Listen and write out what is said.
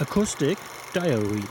Acoustic Diary